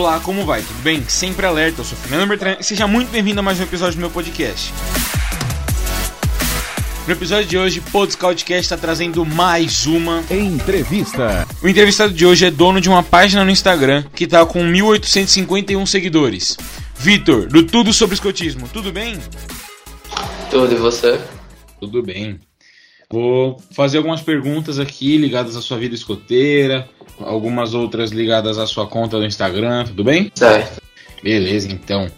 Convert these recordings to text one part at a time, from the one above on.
Olá, como vai? Tudo bem? Sempre alerta, eu sou Fernando Bertrand e seja muito bem-vindo a mais um episódio do meu podcast. No episódio de hoje, o Podscoutcast está trazendo mais uma entrevista. O entrevistado de hoje é dono de uma página no Instagram que está com 1.851 seguidores. Vitor, do Tudo Sobre Escotismo, tudo bem? Tudo, e você? Tudo bem. Vou fazer algumas perguntas aqui ligadas à sua vida escoteira, algumas outras ligadas à sua conta do Instagram, tudo bem? Certo. Beleza, então.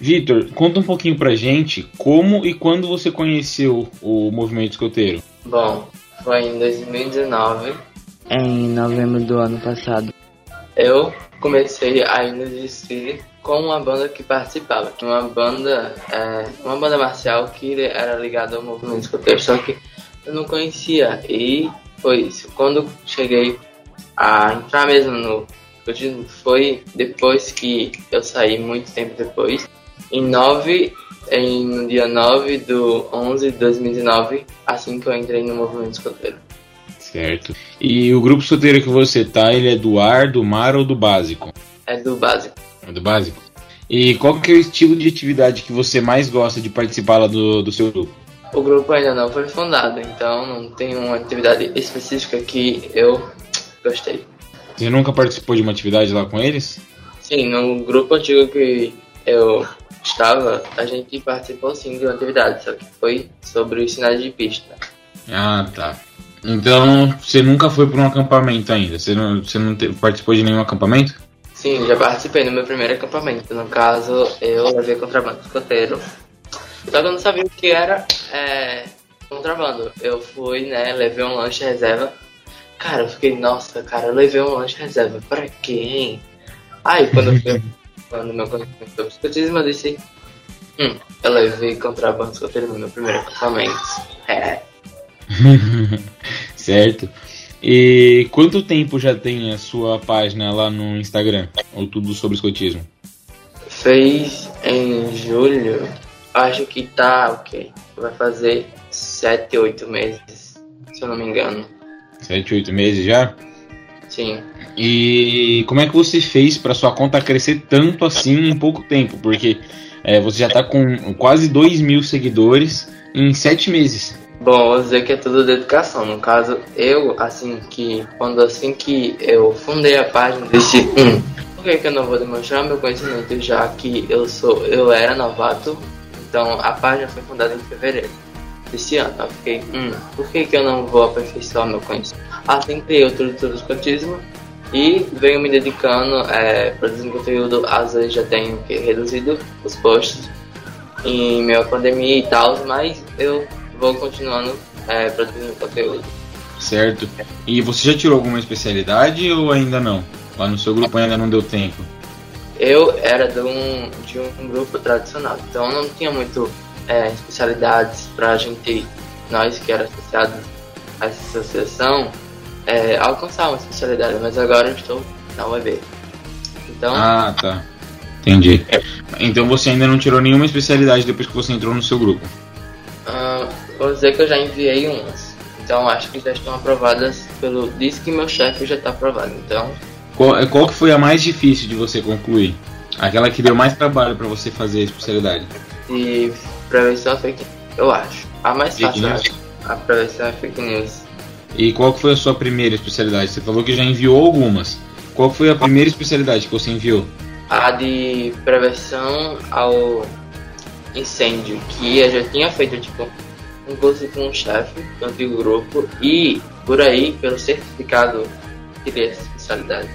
Vitor, conta um pouquinho pra gente como e quando você conheceu o movimento escoteiro. Bom, foi em 2019. Em novembro do ano passado. Eu comecei a ir no desfile com uma banda que participava. Uma banda, é, uma banda marcial que era ligada ao movimento escoteiro, só que eu não conhecia. E foi isso. Quando cheguei a entrar mesmo no escotismo, foi depois que eu saí, muito tempo depois. Em 9, em, no dia 9 do 11 de 2019, assim que eu entrei no movimento escoteiro. Certo. E o grupo escoteiro que você tá, ele é do ar, do mar ou do básico? É do básico. É do básico? E qual que é o estilo de atividade que você mais gosta de participar lá do, do seu grupo? O grupo ainda não foi fundado, então não tem uma atividade específica que eu gostei. Você nunca participou de uma atividade lá com eles? Sim, no grupo antigo que eu estava, a gente participou sim de uma atividade, só que foi sobre os sinais de pista. Ah, tá. Então, você nunca foi para um acampamento ainda? Você não, você não te, participou de nenhum acampamento? Sim, já participei no meu primeiro acampamento. No caso, eu levei contrabando escoteiro. Só que eu não sabia o que era é, contrabando. Eu fui, né, levei um lanche reserva. Cara, eu fiquei, nossa, cara, eu levei um lanche reserva. Pra quem? Aí, quando eu fui quando meu conhecimento sobre escotismo, eu disse, hum, eu levei contrabando escoteiro no meu primeiro acampamento. É. certo. E quanto tempo já tem a sua página lá no Instagram? Ou tudo sobre escotismo? Fez em julho. Acho que tá o okay. Vai fazer 7, 8 meses, se eu não me engano. 7, 8 meses já? Sim. E como é que você fez para sua conta crescer tanto assim em pouco tempo? Porque é, você já tá com quase 2 mil seguidores em 7 meses. Bom, vou dizer que é tudo dedicação. No caso, eu, assim que. Quando assim que eu fundei a página, disse, hum, por que, que eu não vou demonstrar meu conhecimento já que eu sou. eu era novato? Então a página foi fundada em fevereiro desse ano. Eu fiquei, hum, por que, que eu não vou aperfeiçoar meu conhecimento? Assim criei o Tudo Escotismo e venho me dedicando, é, produzindo conteúdo, às vezes já tenho que, reduzido os posts em à pandemia e tal, mas eu vou continuando é, produzindo conteúdo. Certo. E você já tirou alguma especialidade ou ainda não? Lá no seu grupo ainda não deu tempo? Eu era de um, de um grupo tradicional, então não tinha muito é, especialidades para a gente, nós que era associados a essa associação, é, alcançar uma especialidade, mas agora eu estou na UEB. Então. Ah, tá. Entendi. Então você ainda não tirou nenhuma especialidade depois que você entrou no seu grupo? Uh, vou dizer que eu já enviei umas. Então acho que já estão aprovadas pelo. Diz que meu chefe já está aprovado. Então. Qual, qual que foi a mais difícil de você concluir? Aquela que deu mais trabalho para você fazer a especialidade? E prevenção é fake eu acho. A mais fácil, acho. A prevenção é fake news. E qual que foi a sua primeira especialidade? Você falou que já enviou algumas. Qual foi a primeira especialidade que você enviou? A de prevenção ao incêndio, que eu já tinha feito tipo um curso com um chefe do antigo grupo e por aí, pelo certificado, tirei essa especialidade.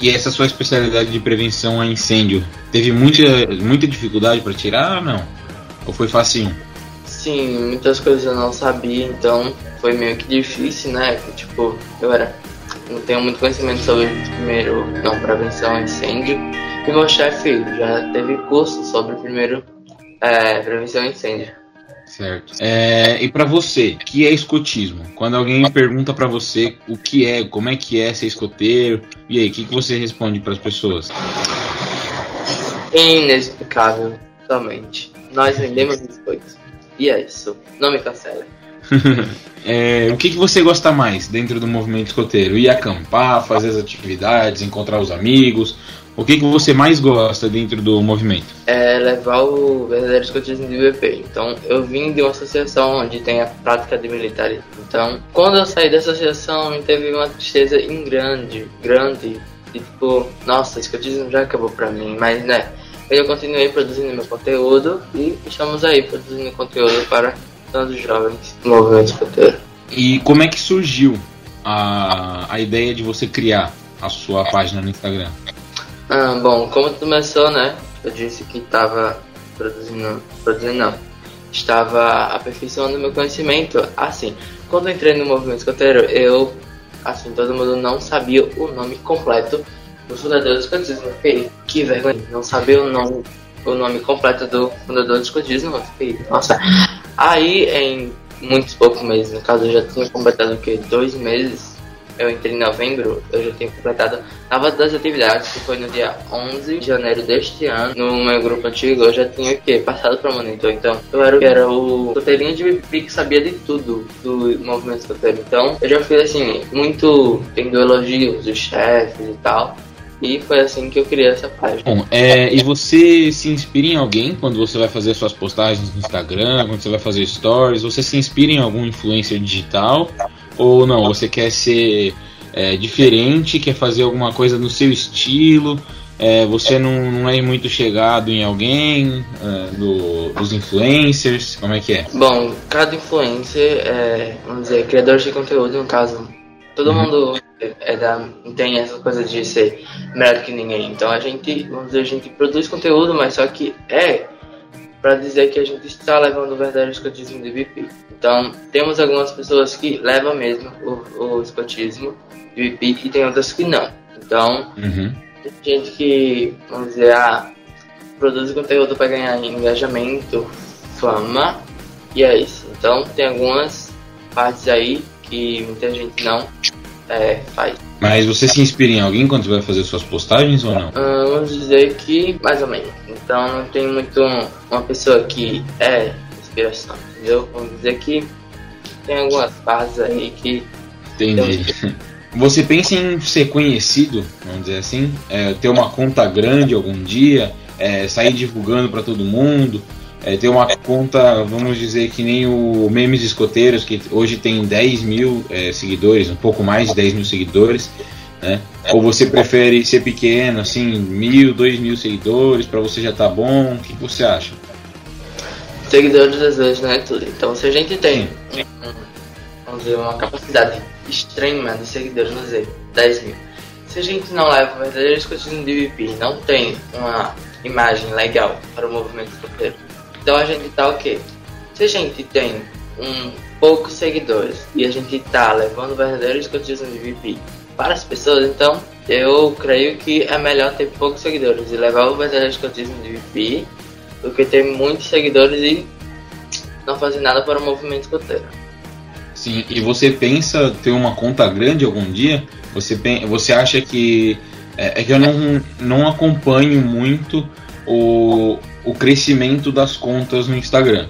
E essa sua especialidade de prevenção a incêndio, teve muita, muita dificuldade para tirar ou não? Ou foi facinho? Sim, muitas coisas eu não sabia, então foi meio que difícil, né? Tipo, eu era. Não tenho muito conhecimento sobre primeiro não prevenção a incêndio. E meu chefe já teve curso sobre primeiro é, prevenção a incêndio. Certo. É, e para você, que é escotismo? Quando alguém pergunta para você o que é, como é que é ser escoteiro, e aí, o que, que você responde para as pessoas? Inexplicável, somente. Nós vendemos biscoitos. E é isso. Não me cancela. é, o que, que você gosta mais dentro do movimento escoteiro? Ir acampar, fazer as atividades, encontrar os amigos? o que, que você mais gosta dentro do movimento? É levar o verdadeiro escotismo de BP. Então, eu vim de uma associação onde tem a prática de militarismo. Então, quando eu saí da associação, me teve uma tristeza em grande, grande. E tipo, nossa, escotismo já acabou pra mim. Mas, né, eu continuei produzindo meu conteúdo e estamos aí produzindo conteúdo para todos os jovens do movimento escoteiro. E como é que surgiu a, a ideia de você criar a sua página no Instagram? Ah, bom, como começou, né? Eu disse que estava produzindo, produzindo não, estava aperfeiçoando meu conhecimento. Assim, quando entrei no movimento escoteiro, eu, assim, todo mundo não sabia o nome completo do fundador do escotismo. Fiquei, que vergonha, não sabia o nome, o nome completo do fundador do escotismo. Fiquei, nossa. Aí, em muitos poucos meses, no caso, eu já tinha completado o que? Dois meses eu entrei em novembro, eu já tinha completado nova das atividades, que foi no dia 11 de janeiro deste ano. No meu grupo antigo, eu já tinha o quê? Passado para monitor. Então, eu era, era o escoteirinho de BP que sabia de tudo do movimento escoteiro. Então, eu já fiz assim, muito tendo elogios dos chefes e tal. E foi assim que eu criei essa página. Bom, é, e você se inspira em alguém quando você vai fazer suas postagens no Instagram, quando você vai fazer stories? Você se inspira em algum influencer digital? Ou não, você quer ser é, diferente, quer fazer alguma coisa no seu estilo, é, você não, não, é muito chegado em alguém, é, do, dos influencers, como é que é? Bom, cada influencer, é, vamos dizer, criador de conteúdo, no caso, todo uhum. mundo é da, tem essa coisa de ser melhor que ninguém. Então a gente, vamos dizer, a gente produz conteúdo, mas só que é para dizer que a gente está levando o verdadeiro escotismo de BP. Então, temos algumas pessoas que levam mesmo o, o escotismo de BP e tem outras que não. Então, uhum. tem gente que, vamos dizer, ah, produz conteúdo para ganhar engajamento, fama, e é isso. Então, tem algumas partes aí que muita gente não é, faz. Mas você se inspira em alguém quando você vai fazer suas postagens ou não? Ah, vamos dizer que mais ou menos. Então não tem muito uma pessoa que é inspiração, entendeu? Vamos dizer que tem algumas partes aí que. Entendi. Você pensa em ser conhecido, vamos dizer assim, é, ter uma conta grande algum dia, é, sair divulgando para todo mundo, é, ter uma conta, vamos dizer que nem o Memes Escoteiros, que hoje tem 10 mil é, seguidores, um pouco mais de 10 mil seguidores, né? Ou você prefere ser pequeno, assim, mil, dois mil seguidores, para você já tá bom? O que você acha? Seguidores às vezes não é tudo. Então se a gente tem, vamos dizer, uma capacidade extrema de seguidores, vamos dizer, 10 mil. Se a gente não leva o verdadeiro escotismo de VP, não tem uma imagem legal para o movimento escoteiro, então a gente tá o quê? Se a gente tem um poucos seguidores e a gente tá levando o verdadeiro escotismo de VP para as pessoas, então eu creio que é melhor ter poucos seguidores e levar o verdadeiro escotismo de VP do que ter muitos seguidores e não fazer nada para o movimento escoteiro. Sim, e você pensa ter uma conta grande algum dia? Você, você acha que. É, é que eu não, não acompanho muito o, o crescimento das contas no Instagram.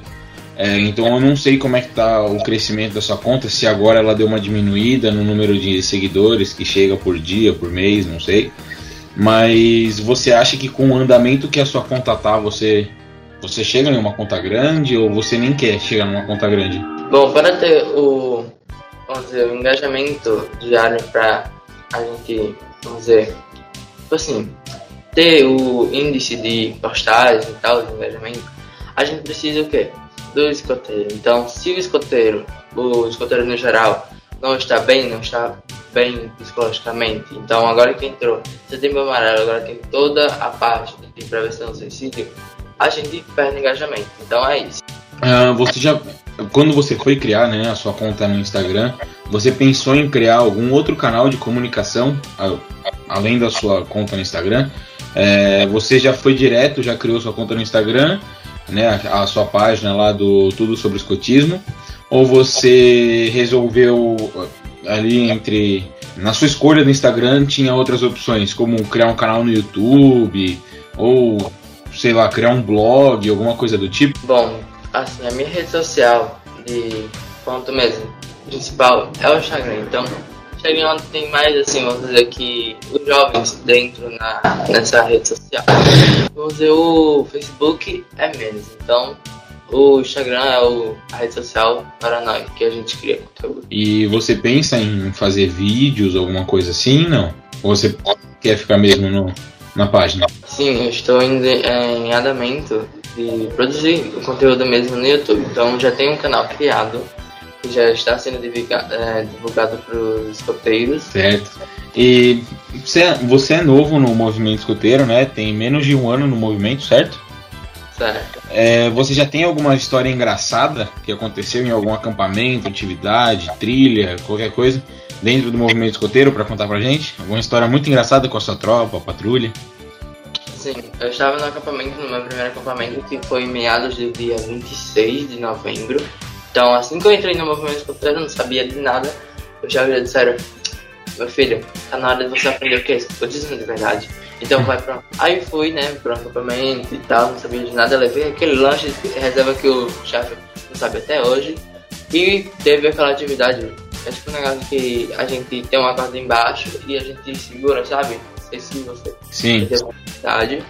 É, então eu não sei como é que tá o crescimento da sua conta, se agora ela deu uma diminuída no número de seguidores que chega por dia, por mês, não sei. Mas você acha que com o andamento que a sua conta tá, você você chega em uma conta grande ou você nem quer chegar numa conta grande? Bom, para ter o, vamos dizer, o engajamento diário para a gente, vamos dizer, tipo assim, ter o índice de postagens e tal, de engajamento, a gente precisa o quê? Do escoteiro. Então, se o escoteiro, o escoteiro no geral, não está bem, não está bem psicologicamente, então agora que entrou setembro amarelo, agora tem toda a parte de prevenção do suicídio, a gente perde engajamento. Então é isso. Uh, você já, quando você foi criar né, a sua conta no Instagram, você pensou em criar algum outro canal de comunicação, além da sua conta no Instagram? É, você já foi direto, já criou sua conta no Instagram, né, a, sua página lá do Tudo sobre Escotismo, ou você resolveu ali entre na sua escolha do Instagram tinha outras opções, como criar um canal no YouTube ou sei lá criar um blog, alguma coisa do tipo? Bom, assim a minha rede social de ponto mesmo principal é o Instagram, então Instagram tem mais, assim, vamos dizer que os jovens dentro na, nessa rede social. Vamos dizer, o Facebook é menos. Então, o Instagram é o, a rede social para nós, que a gente cria conteúdo. E você pensa em fazer vídeos, alguma coisa assim, não? Ou você quer ficar mesmo no, na página? Sim, eu estou em, em andamento de produzir o conteúdo mesmo no YouTube. Então já tem um canal criado que já está sendo divulgado, é, divulgado para os escoteiros. Certo. E você, você é novo no movimento escoteiro, né? Tem menos de um ano no movimento, certo? Certo. É, você já tem alguma história engraçada que aconteceu em algum acampamento, atividade, trilha, qualquer coisa dentro do movimento escoteiro para contar pra gente? Alguma história muito engraçada com a sua tropa, a patrulha? Sim, eu estava no acampamento, no meu primeiro acampamento, que foi em meados do dia 26 de novembro. Então, assim que eu entrei no movimento escoteiro, eu não sabia de nada. Eu já disseram, meu filho, tá na hora de você aprender o que é escotismo de verdade. Então vai pra. Aí fui, né, pro acampamento e tal, não sabia de nada, levei aquele lanche de reserva que o chefe não sabe até hoje. E teve aquela atividade. É tipo um negócio que a gente tem uma corda embaixo e a gente segura, sabe? Não sei se você Sim. teve vontade.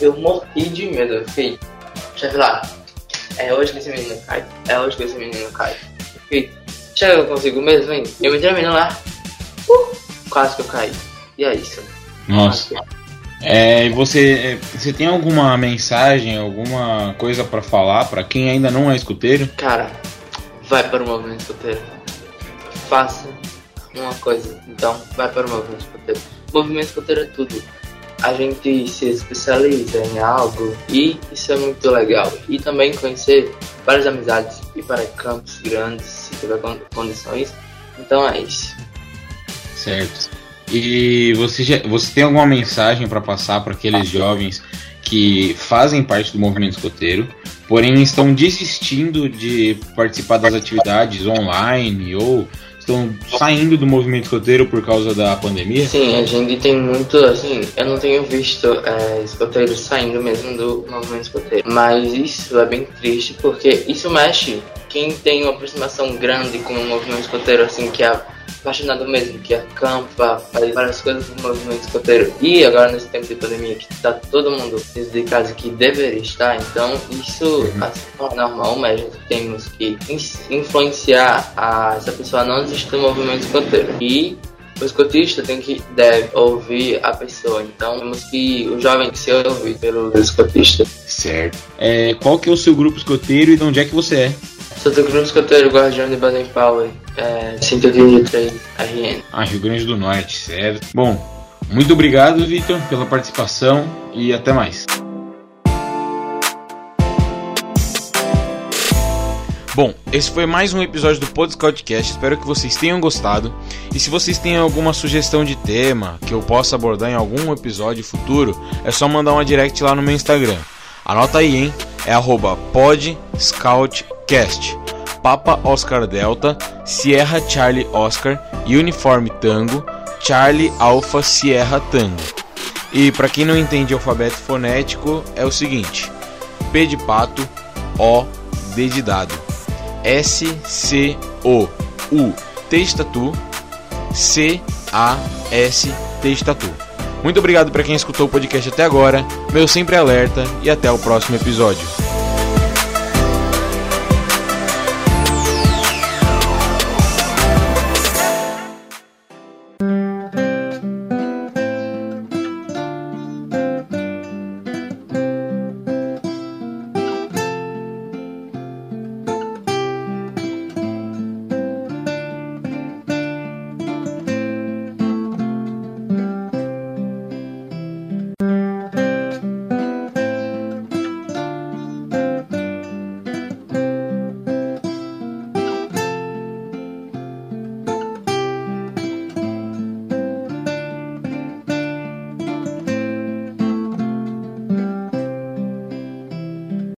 Eu morri de medo, eu fiquei. Chefe lá, é hoje que esse menino cai. É hoje que esse menino cai. Eu fiquei, chega, eu consigo mesmo, hein? Eu me termino lá. Uh, quase que eu caí. E é isso. Nossa. É, você, é, você tem alguma mensagem, alguma coisa pra falar pra quem ainda não é escuteiro? Cara, vai para o movimento escoteiro. Faça uma coisa, então vai para o movimento escoteiro. Movimento escoteiro é tudo. A gente se especializa em algo e isso é muito legal. E também conhecer várias amizades, ir para campos grandes, se tiver con- condições. Então é isso. Certo. E você, já, você tem alguma mensagem pra passar para aqueles jovens que fazem parte do movimento escoteiro, porém estão desistindo de participar das atividades online ou estão saindo do movimento escoteiro por causa da pandemia? Sim, a gente tem muito, assim, eu não tenho visto é, escoteiros saindo mesmo do movimento escoteiro. Mas isso é bem triste porque isso mexe. Quem tem uma aproximação grande com o movimento escoteiro, assim, que é apaixonado mesmo, que acampa, faz várias coisas do movimento escoteiro. E agora nesse tempo de pandemia que tá todo mundo dentro de casa que deveria estar, então isso assim, não é normal, mas a gente temos que in- influenciar a, essa pessoa a não desistir do movimento escoteiro. E o escotista tem que deve ouvir a pessoa. Então temos que o jovem ser ouvido pelo escotista. Certo. É, qual que é o seu grupo escoteiro e de onde é que você é? Sou do grupo escoteiro Guardião de Baden Powell, é, 123 RN. Ah, Rio Grande do Norte, certo. Bom, muito obrigado, Vitor, pela participação e até mais. Bom, esse foi mais um episódio do Podcast. Espero que vocês tenham gostado. E se vocês têm alguma sugestão de tema que eu possa abordar em algum episódio futuro, é só mandar uma direct lá no meu Instagram. Anota aí, hein? É arroba podscoutcast. Papa Oscar Delta, Sierra Charlie Oscar, Uniforme Tango, Charlie Alpha Sierra Tango. E para quem não entende alfabeto fonético, é o seguinte: P de pato, O, D de dado, S, C, O, U, T de C, A, S, T de. Muito obrigado para quem escutou o podcast até agora, meu sempre alerta e até o próximo episódio.